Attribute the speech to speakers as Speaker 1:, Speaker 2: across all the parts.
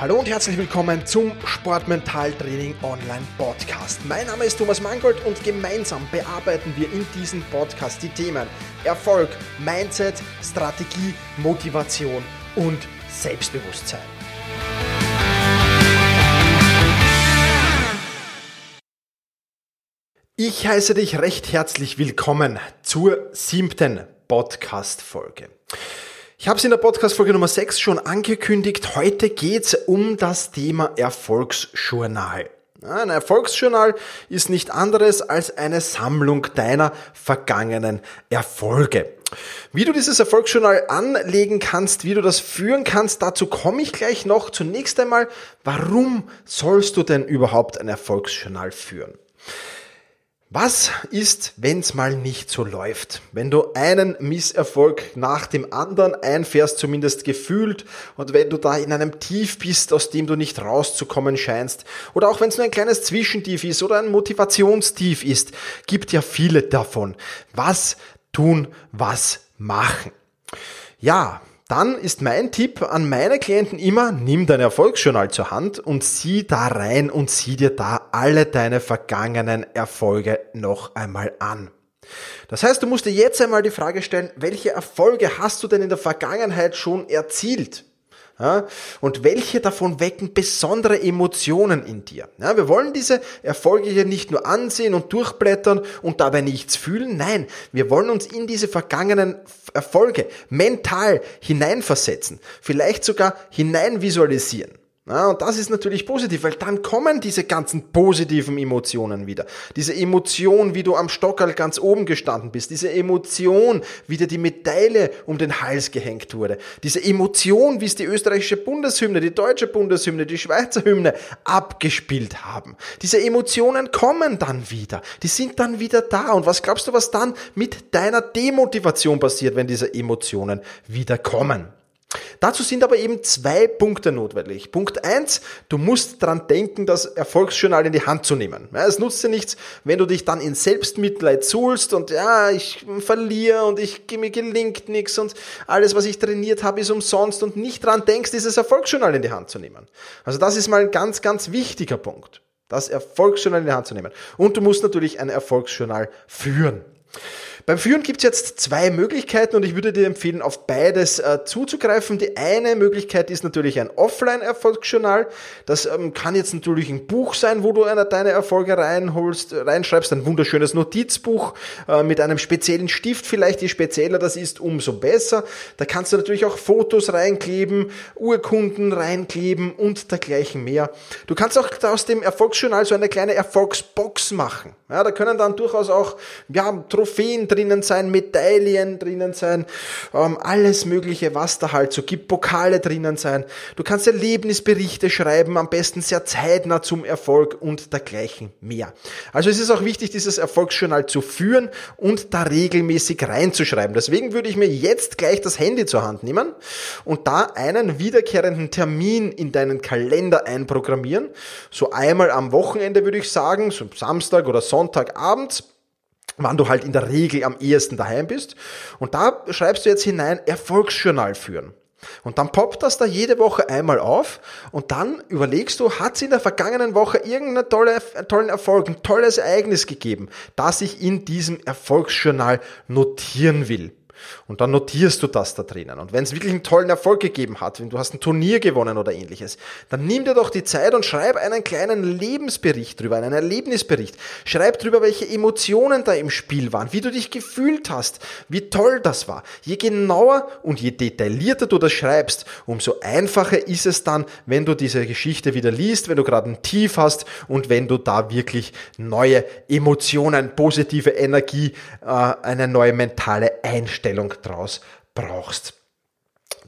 Speaker 1: Hallo und herzlich willkommen zum Sportmentaltraining Online Podcast. Mein Name ist Thomas Mangold und gemeinsam bearbeiten wir in diesem Podcast die Themen Erfolg, Mindset, Strategie, Motivation und Selbstbewusstsein. Ich heiße dich recht herzlich willkommen zur siebten Podcast-Folge. Ich habe es in der Podcast-Folge Nummer 6 schon angekündigt. Heute geht's um das Thema Erfolgsjournal. Ein Erfolgsjournal ist nicht anderes als eine Sammlung deiner vergangenen Erfolge. Wie du dieses Erfolgsjournal anlegen kannst, wie du das führen kannst, dazu komme ich gleich noch. Zunächst einmal, warum sollst du denn überhaupt ein Erfolgsjournal führen? Was ist, wenn's mal nicht so läuft? Wenn du einen Misserfolg nach dem anderen einfährst, zumindest gefühlt, und wenn du da in einem Tief bist, aus dem du nicht rauszukommen scheinst, oder auch wenn es nur ein kleines Zwischentief ist oder ein Motivationstief ist, gibt ja viele davon. Was tun, was machen? Ja, dann ist mein Tipp an meine Klienten immer, nimm dein Erfolgsjournal zur Hand und sieh da rein und sieh dir da alle deine vergangenen Erfolge noch einmal an. Das heißt, du musst dir jetzt einmal die Frage stellen, welche Erfolge hast du denn in der Vergangenheit schon erzielt? Ja, und welche davon wecken besondere Emotionen in dir? Ja, wir wollen diese Erfolge hier nicht nur ansehen und durchblättern und dabei nichts fühlen. Nein, wir wollen uns in diese vergangenen Erfolge mental hineinversetzen, vielleicht sogar hineinvisualisieren. Ja, und das ist natürlich positiv, weil dann kommen diese ganzen positiven Emotionen wieder. Diese Emotion, wie du am Stockerl ganz oben gestanden bist. Diese Emotion, wie dir die Medaille um den Hals gehängt wurde. Diese Emotion, wie es die österreichische Bundeshymne, die deutsche Bundeshymne, die Schweizer Hymne abgespielt haben. Diese Emotionen kommen dann wieder. Die sind dann wieder da. Und was glaubst du, was dann mit deiner Demotivation passiert, wenn diese Emotionen wieder kommen? Dazu sind aber eben zwei Punkte notwendig. Punkt eins: du musst dran denken, das Erfolgsjournal in die Hand zu nehmen. es nutzt dir nichts, wenn du dich dann in Selbstmitleid suhlst und ja, ich verliere und ich, mir gelingt nichts und alles, was ich trainiert habe, ist umsonst und nicht dran denkst, dieses Erfolgsjournal in die Hand zu nehmen. Also das ist mal ein ganz, ganz wichtiger Punkt. Das Erfolgsjournal in die Hand zu nehmen. Und du musst natürlich ein Erfolgsjournal führen. Beim Führen gibt es jetzt zwei Möglichkeiten und ich würde dir empfehlen, auf beides äh, zuzugreifen. Die eine Möglichkeit ist natürlich ein Offline-Erfolgsjournal. Das ähm, kann jetzt natürlich ein Buch sein, wo du eine, deine Erfolge reinholst, reinschreibst, ein wunderschönes Notizbuch äh, mit einem speziellen Stift vielleicht. Je spezieller das ist, umso besser. Da kannst du natürlich auch Fotos reinkleben, Urkunden reinkleben und dergleichen mehr. Du kannst auch aus dem Erfolgsjournal so eine kleine Erfolgsbox machen. Ja, da können dann durchaus auch ja, Trophäen drinnen sein, Medaillen drinnen sein, ähm, alles Mögliche, was da halt so gibt, Pokale drinnen sein. Du kannst Erlebnisberichte schreiben, am besten sehr zeitnah zum Erfolg und dergleichen mehr. Also es ist auch wichtig, dieses Erfolgsjournal zu führen und da regelmäßig reinzuschreiben. Deswegen würde ich mir jetzt gleich das Handy zur Hand nehmen und da einen wiederkehrenden Termin in deinen Kalender einprogrammieren. So einmal am Wochenende würde ich sagen, so Samstag oder Sonntagabend wann du halt in der Regel am ehesten daheim bist. Und da schreibst du jetzt hinein Erfolgsjournal führen. Und dann poppt das da jede Woche einmal auf und dann überlegst du, hat es in der vergangenen Woche irgendeinen tolle, tollen Erfolg, ein tolles Ereignis gegeben, das ich in diesem Erfolgsjournal notieren will. Und dann notierst du das da drinnen. Und wenn es wirklich einen tollen Erfolg gegeben hat, wenn du hast ein Turnier gewonnen oder ähnliches, dann nimm dir doch die Zeit und schreib einen kleinen Lebensbericht drüber, einen Erlebnisbericht. Schreib drüber, welche Emotionen da im Spiel waren, wie du dich gefühlt hast, wie toll das war. Je genauer und je detaillierter du das schreibst, umso einfacher ist es dann, wenn du diese Geschichte wieder liest, wenn du gerade ein Tief hast und wenn du da wirklich neue Emotionen, positive Energie, äh, eine neue mentale Einstellung Einstellung draus brauchst.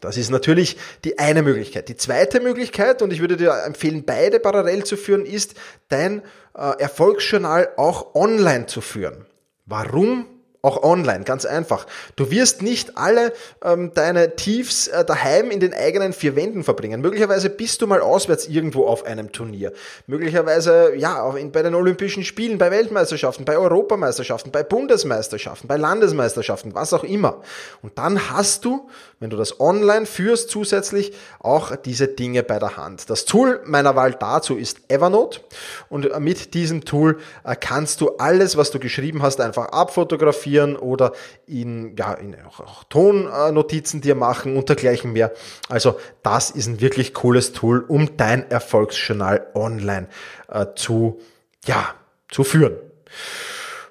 Speaker 1: Das ist natürlich die eine Möglichkeit. Die zweite Möglichkeit, und ich würde dir empfehlen, beide parallel zu führen, ist dein äh, Erfolgsjournal auch online zu führen. Warum auch online, ganz einfach. Du wirst nicht alle ähm, deine Tiefs äh, daheim in den eigenen vier Wänden verbringen. Möglicherweise bist du mal auswärts irgendwo auf einem Turnier. Möglicherweise, ja, auch in, bei den Olympischen Spielen, bei Weltmeisterschaften, bei Europameisterschaften, bei Bundesmeisterschaften, bei Landesmeisterschaften, was auch immer. Und dann hast du, wenn du das online führst, zusätzlich auch diese Dinge bei der Hand. Das Tool meiner Wahl dazu ist Evernote. Und mit diesem Tool äh, kannst du alles, was du geschrieben hast, einfach abfotografieren fotografieren oder in, ja, in auch, auch Tonnotizen dir machen und dergleichen mehr. Also das ist ein wirklich cooles Tool, um dein Erfolgsjournal online äh, zu, ja, zu führen.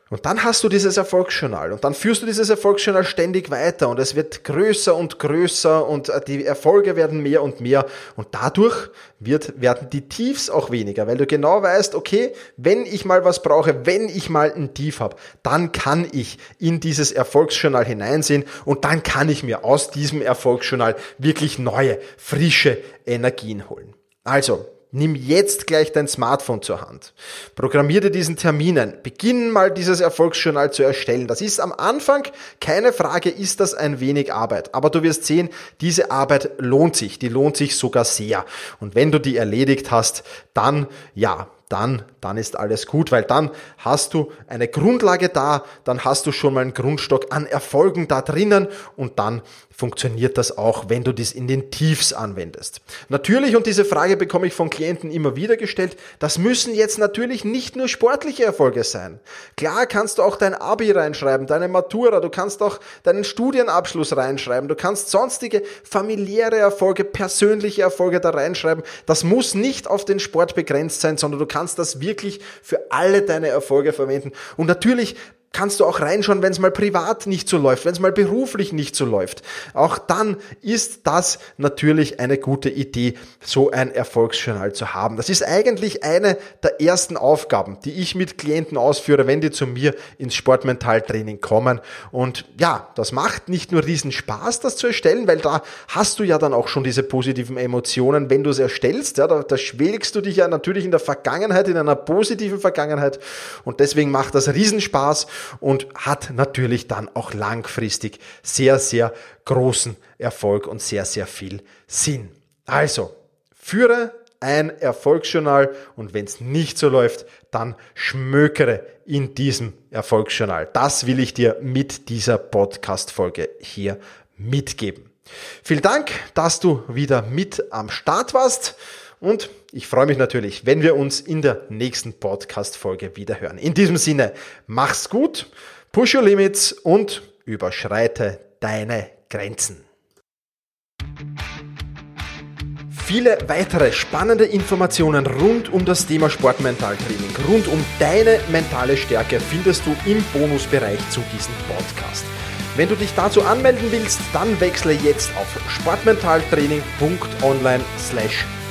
Speaker 1: Und dann hast du dieses Erfolgsjournal und dann führst du dieses Erfolgsjournal ständig weiter und es wird größer und größer und äh, die Erfolge werden mehr und mehr und dadurch wird, werden die Tiefs auch weniger, weil du genau weißt, okay, wenn ich mal was brauche, wenn ich mal ein Tief habe, dann kann ich in dieses Erfolgsjournal hineinsehen und dann kann ich mir aus diesem Erfolgsjournal wirklich neue, frische Energien holen. Also, Nimm jetzt gleich dein Smartphone zur Hand. Programmier dir diesen Terminen. Beginn mal dieses Erfolgsjournal zu erstellen. Das ist am Anfang, keine Frage, ist das ein wenig Arbeit. Aber du wirst sehen, diese Arbeit lohnt sich. Die lohnt sich sogar sehr. Und wenn du die erledigt hast, dann, ja, dann, dann ist alles gut, weil dann hast du eine Grundlage da, dann hast du schon mal einen Grundstock an Erfolgen da drinnen und dann funktioniert das auch, wenn du das in den Tiefs anwendest. Natürlich, und diese Frage bekomme ich von Klienten immer wieder gestellt, das müssen jetzt natürlich nicht nur sportliche Erfolge sein. Klar kannst du auch dein Abi reinschreiben, deine Matura, du kannst auch deinen Studienabschluss reinschreiben, du kannst sonstige familiäre Erfolge, persönliche Erfolge da reinschreiben. Das muss nicht auf den Sport begrenzt sein, sondern du kannst das wirklich für alle deine Erfolge verwenden. Und natürlich kannst du auch reinschauen, wenn es mal privat nicht so läuft, wenn es mal beruflich nicht so läuft. Auch dann ist das natürlich eine gute Idee, so ein Erfolgsjournal zu haben. Das ist eigentlich eine der ersten Aufgaben, die ich mit Klienten ausführe, wenn die zu mir ins Sportmentaltraining kommen. Und ja, das macht nicht nur riesen Spaß, das zu erstellen, weil da hast du ja dann auch schon diese positiven Emotionen, wenn du es erstellst. Ja, da, da schwelgst du dich ja natürlich in der Vergangenheit, in einer positiven Vergangenheit. Und deswegen macht das riesen Spaß und hat natürlich dann auch langfristig sehr, sehr großen Erfolg und sehr, sehr viel Sinn. Also, führe ein Erfolgsjournal und wenn es nicht so läuft, dann schmökere in diesem Erfolgsjournal. Das will ich dir mit dieser Podcast-Folge hier mitgeben. Vielen Dank, dass du wieder mit am Start warst. Und ich freue mich natürlich, wenn wir uns in der nächsten Podcast-Folge wieder hören. In diesem Sinne, mach's gut, push your limits und überschreite deine Grenzen. Viele weitere spannende Informationen rund um das Thema Sportmentaltraining, rund um deine mentale Stärke findest du im Bonusbereich zu diesem Podcast. Wenn du dich dazu anmelden willst, dann wechsle jetzt auf sportmentaltraining.online slash